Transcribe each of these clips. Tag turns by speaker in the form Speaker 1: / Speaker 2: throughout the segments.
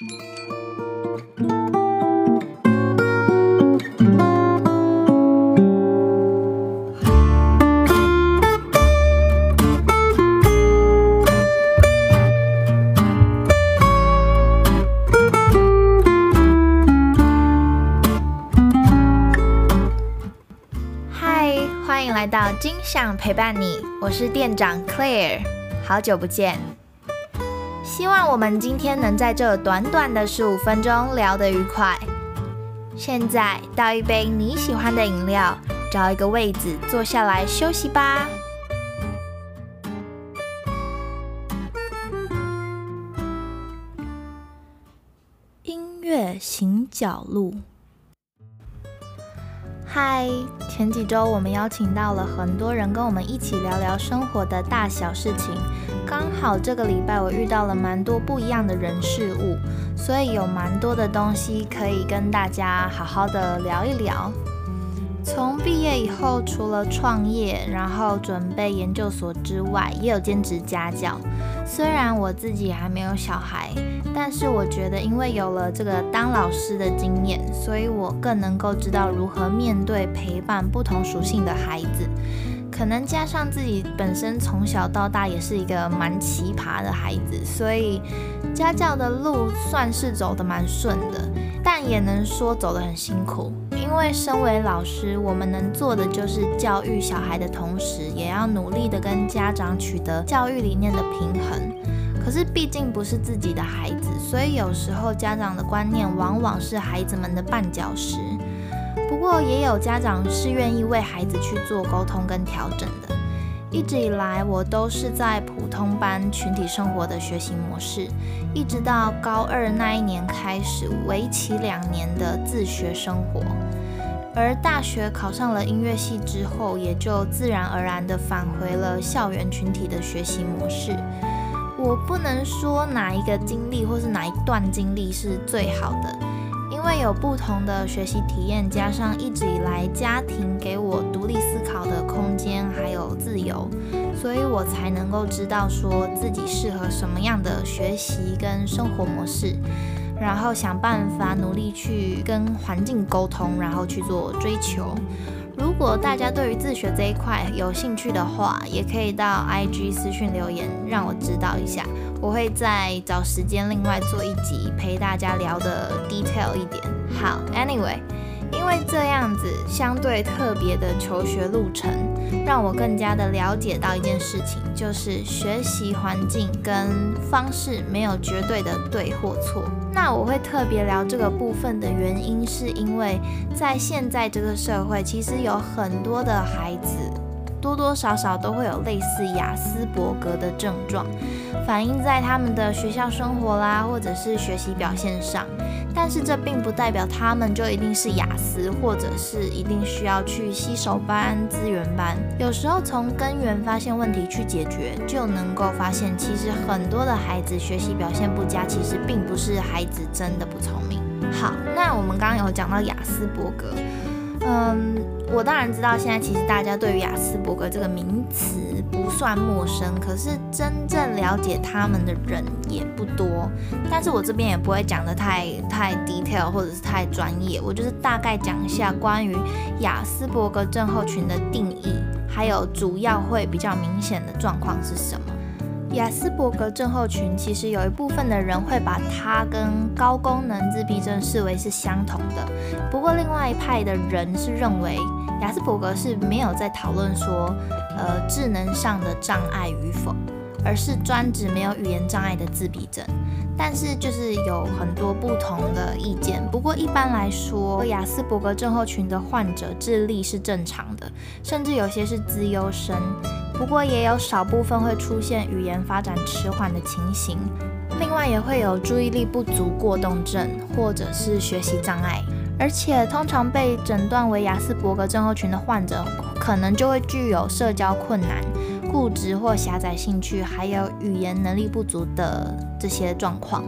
Speaker 1: 嗨，欢迎来到金享陪伴你，我是店长 Claire，好久不见。希望我们今天能在这短短的十五分钟聊得愉快。现在倒一杯你喜欢的饮料，找一个位子坐下来休息吧。音乐行脚路。嗨，前几周我们邀请到了很多人跟我们一起聊聊生活的大小事情。刚好这个礼拜我遇到了蛮多不一样的人事物，所以有蛮多的东西可以跟大家好好的聊一聊。从毕业以后，除了创业，然后准备研究所之外，也有兼职家教。虽然我自己还没有小孩，但是我觉得，因为有了这个当老师的经验，所以我更能够知道如何面对陪伴不同属性的孩子。可能加上自己本身从小到大也是一个蛮奇葩的孩子，所以家教的路算是走得蛮顺的，但也能说走得很辛苦。因为身为老师，我们能做的就是教育小孩的同时，也要努力的跟家长取得教育理念的平衡。可是毕竟不是自己的孩子，所以有时候家长的观念往往是孩子们的绊脚石。不过也有家长是愿意为孩子去做沟通跟调整的。一直以来，我都是在普通班群体生活的学习模式，一直到高二那一年开始，为期两年的自学生活。而大学考上了音乐系之后，也就自然而然地返回了校园群体的学习模式。我不能说哪一个经历或是哪一段经历是最好的，因为有不同的学习体验，加上一直以来家庭给我独立思考的空间还有自由，所以我才能够知道说自己适合什么样的学习跟生活模式。然后想办法努力去跟环境沟通，然后去做追求。如果大家对于自学这一块有兴趣的话，也可以到 IG 私讯留言，让我知道一下。我会再找时间另外做一集陪大家聊的 detail 一点。好，Anyway。因为这样子相对特别的求学路程，让我更加的了解到一件事情，就是学习环境跟方式没有绝对的对或错。那我会特别聊这个部分的原因，是因为在现在这个社会，其实有很多的孩子多多少少都会有类似雅斯伯格的症状，反映在他们的学校生活啦，或者是学习表现上。但是这并不代表他们就一定是雅思，或者是一定需要去洗手班、资源班。有时候从根源发现问题去解决，就能够发现，其实很多的孩子学习表现不佳，其实并不是孩子真的不聪明。好，那我们刚刚有讲到雅思伯格，嗯，我当然知道，现在其实大家对于雅斯伯格这个名词不算陌生，可是真正了解他们的人也不多。但是我这边也不会讲的太太 detail 或者是太专业，我就是大概讲一下关于雅斯伯格症候群的定义，还有主要会比较明显的状况是什么。雅斯伯格症候群其实有一部分的人会把它跟高功能自闭症视为是相同的，不过另外一派的人是认为雅斯伯格是没有在讨论说，呃，智能上的障碍与否，而是专指没有语言障碍的自闭症。但是就是有很多不同的意见。不过一般来说，雅斯伯格症候群的患者智力是正常的，甚至有些是资优生。不过也有少部分会出现语言发展迟缓的情形，另外也会有注意力不足过动症或者是学习障碍，而且通常被诊断为雅斯伯格症候群的患者，可能就会具有社交困难、固执或狭窄兴趣，还有语言能力不足的这些状况。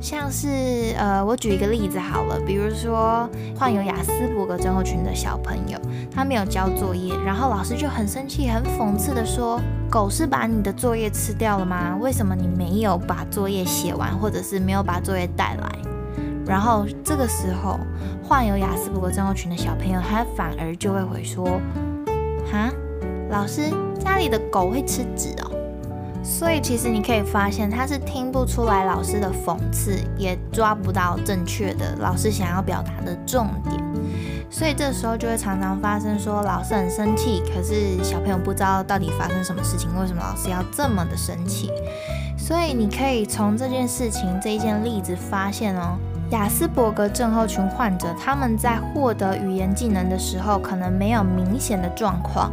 Speaker 1: 像是呃，我举一个例子好了，比如说患有雅斯伯格症候群的小朋友，他没有交作业，然后老师就很生气、很讽刺的说：“狗是把你的作业吃掉了吗？为什么你没有把作业写完，或者是没有把作业带来？”然后这个时候，患有雅斯伯格症候群的小朋友，他反而就会回说：“哈，老师，家里的狗会吃纸哦。”所以其实你可以发现，他是听不出来老师的讽刺，也抓不到正确的老师想要表达的重点。所以这时候就会常常发生说，老师很生气，可是小朋友不知道到底发生什么事情，为什么老师要这么的生气。所以你可以从这件事情这一件例子发现哦，雅斯伯格症候群患者他们在获得语言技能的时候，可能没有明显的状况。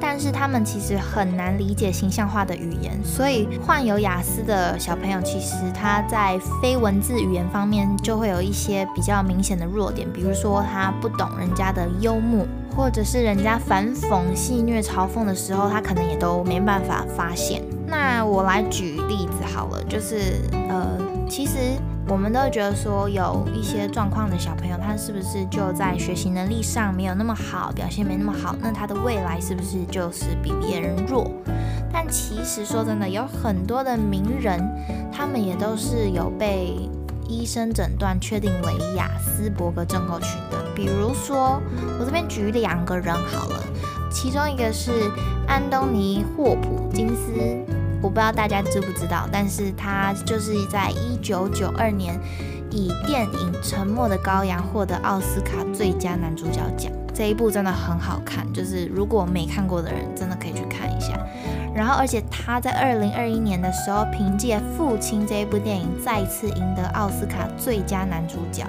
Speaker 1: 但是他们其实很难理解形象化的语言，所以患有雅思的小朋友，其实他在非文字语言方面就会有一些比较明显的弱点，比如说他不懂人家的幽默，或者是人家反讽、戏谑、嘲讽的时候，他可能也都没办法发现。那我来举例子好了，就是呃，其实。我们都觉得说，有一些状况的小朋友，他是不是就在学习能力上没有那么好，表现没那么好？那他的未来是不是就是比别人弱？但其实说真的，有很多的名人，他们也都是有被医生诊断确定为雅斯伯格症候群的。比如说，我这边举两个人好了，其中一个是安东尼霍普金斯。我不知道大家知不知道，但是他就是在一九九二年以电影《沉默的羔羊》获得奥斯卡最佳男主角奖。这一部真的很好看，就是如果没看过的人，真的可以去看一下。然后，而且他在二零二一年的时候，凭借《父亲》这一部电影再次赢得奥斯卡最佳男主角，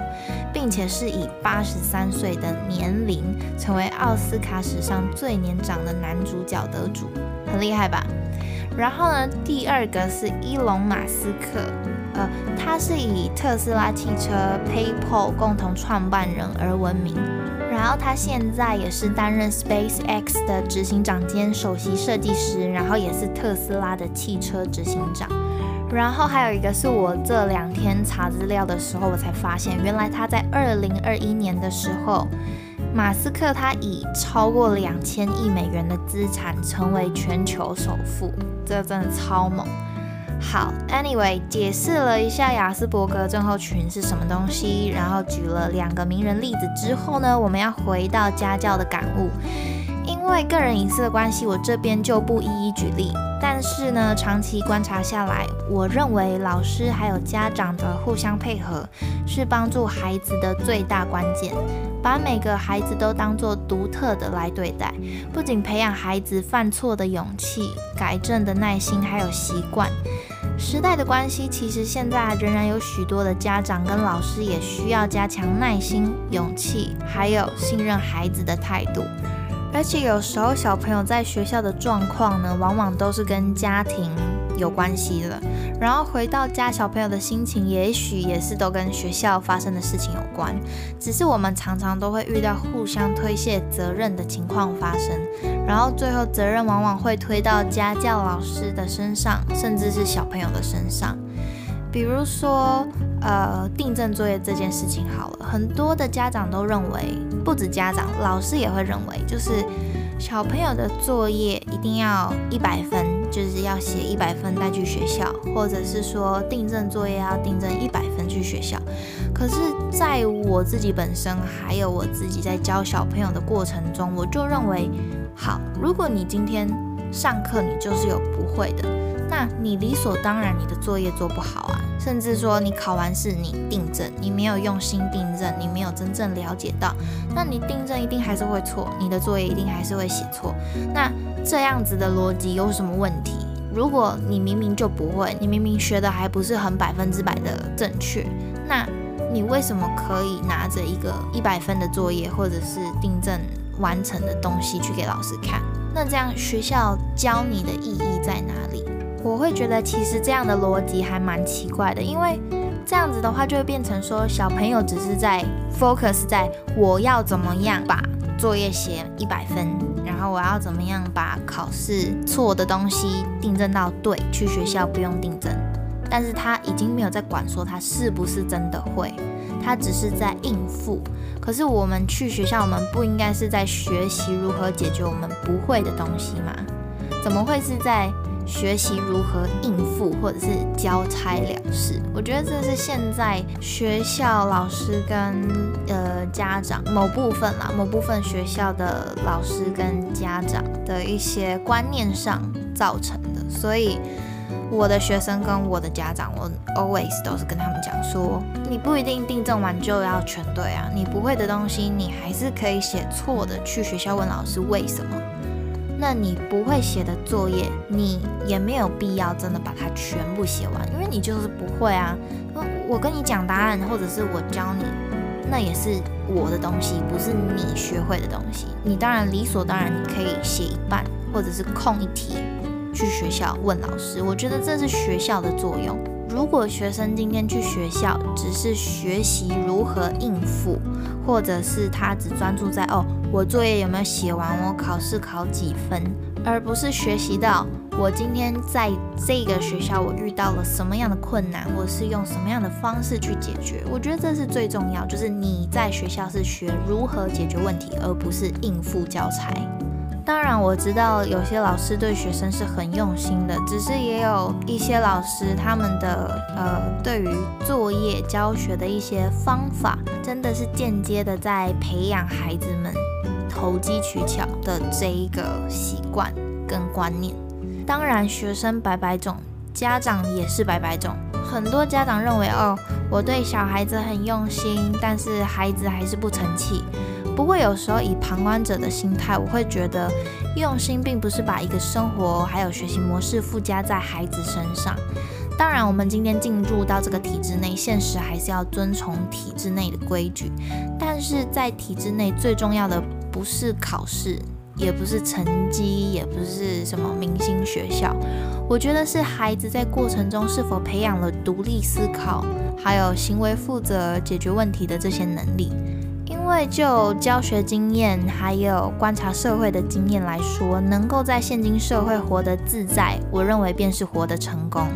Speaker 1: 并且是以八十三岁的年龄成为奥斯卡史上最年长的男主角得主，很厉害吧？然后呢，第二个是伊隆马斯克，呃，他是以特斯拉汽车、PayPal 共同创办人而闻名。然后他现在也是担任 SpaceX 的执行长兼首席设计师，然后也是特斯拉的汽车执行长。然后还有一个是我这两天查资料的时候，我才发现，原来他在二零二一年的时候。马斯克他以超过两千亿美元的资产成为全球首富，这真的超猛。好，Anyway，解释了一下雅斯伯格症候群是什么东西，然后举了两个名人例子之后呢，我们要回到家教的感悟。因为个人隐私的关系，我这边就不一一举例。但是呢，长期观察下来，我认为老师还有家长的互相配合是帮助孩子的最大关键。把每个孩子都当做独特的来对待，不仅培养孩子犯错的勇气、改正的耐心，还有习惯。时代的关系，其实现在仍然有许多的家长跟老师也需要加强耐心、勇气，还有信任孩子的态度。而且有时候小朋友在学校的状况呢，往往都是跟家庭有关系的。然后回到家，小朋友的心情也许也是都跟学校发生的事情有关。只是我们常常都会遇到互相推卸责任的情况发生，然后最后责任往往会推到家教老师的身上，甚至是小朋友的身上。比如说，呃，订正作业这件事情好了，很多的家长都认为，不止家长，老师也会认为，就是小朋友的作业一定要一百分，就是要写一百分带去学校，或者是说订正作业要订正一百分去学校。可是，在我自己本身，还有我自己在教小朋友的过程中，我就认为，好，如果你今天上课你就是有不会的。那你理所当然，你的作业做不好啊，甚至说你考完试你订正，你没有用心订正，你没有真正了解到，那你订正一定还是会错，你的作业一定还是会写错。那这样子的逻辑有什么问题？如果你明明就不会，你明明学的还不是很百分之百的正确，那你为什么可以拿着一个一百分的作业或者是订正完成的东西去给老师看？那这样学校教你的意义在哪里？我会觉得其实这样的逻辑还蛮奇怪的，因为这样子的话就会变成说小朋友只是在 focus 在我要怎么样把作业写一百分，然后我要怎么样把考试错的东西订正到对，去学校不用订正。但是他已经没有在管说他是不是真的会，他只是在应付。可是我们去学校，我们不应该是在学习如何解决我们不会的东西吗？怎么会是在？学习如何应付，或者是交差了事，我觉得这是现在学校老师跟呃家长某部分啦，某部分学校的老师跟家长的一些观念上造成的。所以我的学生跟我的家长，我 always 都是跟他们讲说，你不一定订正完就要全对啊，你不会的东西，你还是可以写错的，去学校问老师为什么。那你不会写的作业，你也没有必要真的把它全部写完，因为你就是不会啊。我跟你讲答案，或者是我教你，那也是我的东西，不是你学会的东西。你当然理所当然，你可以写一半，或者是空一题去学校问老师。我觉得这是学校的作用。如果学生今天去学校只是学习如何应付，或者是他只专注在哦，我作业有没有写完，我考试考几分，而不是学习到我今天在这个学校我遇到了什么样的困难，我是用什么样的方式去解决。我觉得这是最重要，就是你在学校是学如何解决问题，而不是应付教材。当然，我知道有些老师对学生是很用心的，只是也有一些老师他们的呃，对于作业教学的一些方法，真的是间接的在培养孩子们投机取巧的这一个习惯跟观念。当然，学生百百种，家长也是百百种。很多家长认为，哦，我对小孩子很用心，但是孩子还是不成器。不过有时候以旁观者的心态，我会觉得用心并不是把一个生活还有学习模式附加在孩子身上。当然，我们今天进入到这个体制内，现实还是要遵从体制内的规矩。但是在体制内最重要的不是考试，也不是成绩，也不是什么明星学校，我觉得是孩子在过程中是否培养了独立思考，还有行为负责、解决问题的这些能力。因为就教学经验还有观察社会的经验来说，能够在现今社会活得自在，我认为便是活得成功。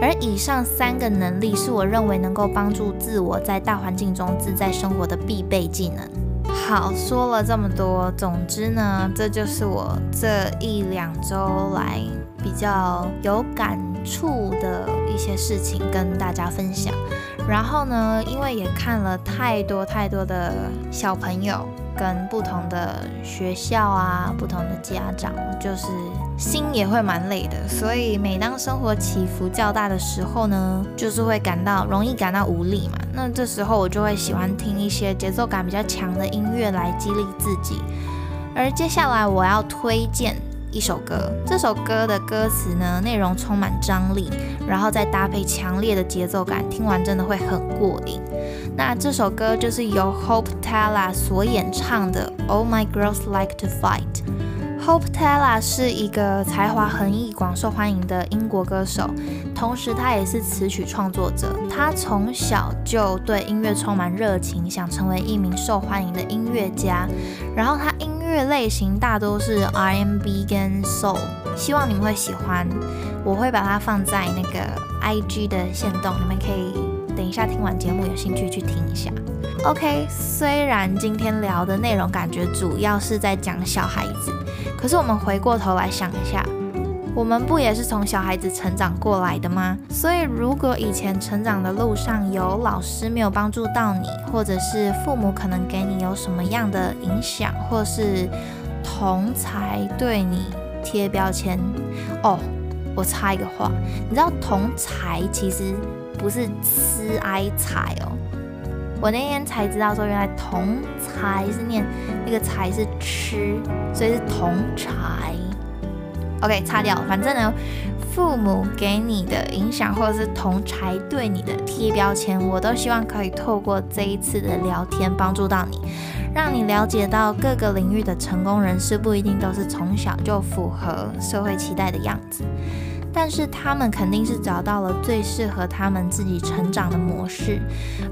Speaker 1: 而以上三个能力是我认为能够帮助自我在大环境中自在生活的必备技能。好，说了这么多，总之呢，这就是我这一两周来比较有感触的一些事情，跟大家分享。然后呢，因为也看了太多太多的小朋友跟不同的学校啊，不同的家长，就是心也会蛮累的。所以每当生活起伏较大的时候呢，就是会感到容易感到无力嘛。那这时候我就会喜欢听一些节奏感比较强的音乐来激励自己。而接下来我要推荐。一首歌，这首歌的歌词呢，内容充满张力，然后再搭配强烈的节奏感，听完真的会很过瘾。那这首歌就是由 Hope Tala 所演唱的《All My Girls Like to Fight》。Hope Taylor 是一个才华横溢、广受欢迎的英国歌手，同时他也是词曲创作者。他从小就对音乐充满热情，想成为一名受欢迎的音乐家。然后他音乐类型大多是 R&B 跟 Soul，希望你们会喜欢。我会把它放在那个 IG 的线动，你们可以等一下听完节目有兴趣去听一下。OK，虽然今天聊的内容感觉主要是在讲小孩子，可是我们回过头来想一下，我们不也是从小孩子成长过来的吗？所以如果以前成长的路上有老师没有帮助到你，或者是父母可能给你有什么样的影响，或是同才对你贴标签，哦，我插一个话，你知道同财其实不是吃哀才哦，我那天才知道说原来同财是念那个财是吃，所以是同才。OK，擦掉。反正呢，父母给你的影响，或者是同才对你的贴标签，我都希望可以透过这一次的聊天帮助到你，让你了解到各个领域的成功人士不一定都是从小就符合社会期待的样子，但是他们肯定是找到了最适合他们自己成长的模式，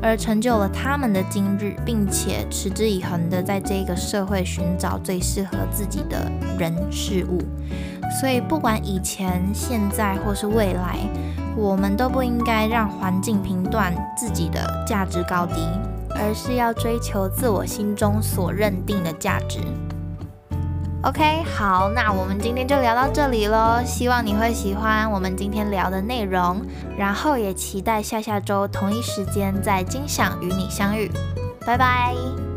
Speaker 1: 而成就了他们的今日，并且持之以恒的在这个社会寻找最适合自己的人事物。所以，不管以前、现在或是未来，我们都不应该让环境评断自己的价值高低，而是要追求自我心中所认定的价值。OK，好，那我们今天就聊到这里喽。希望你会喜欢我们今天聊的内容，然后也期待下下周同一时间在金赏与你相遇。拜拜。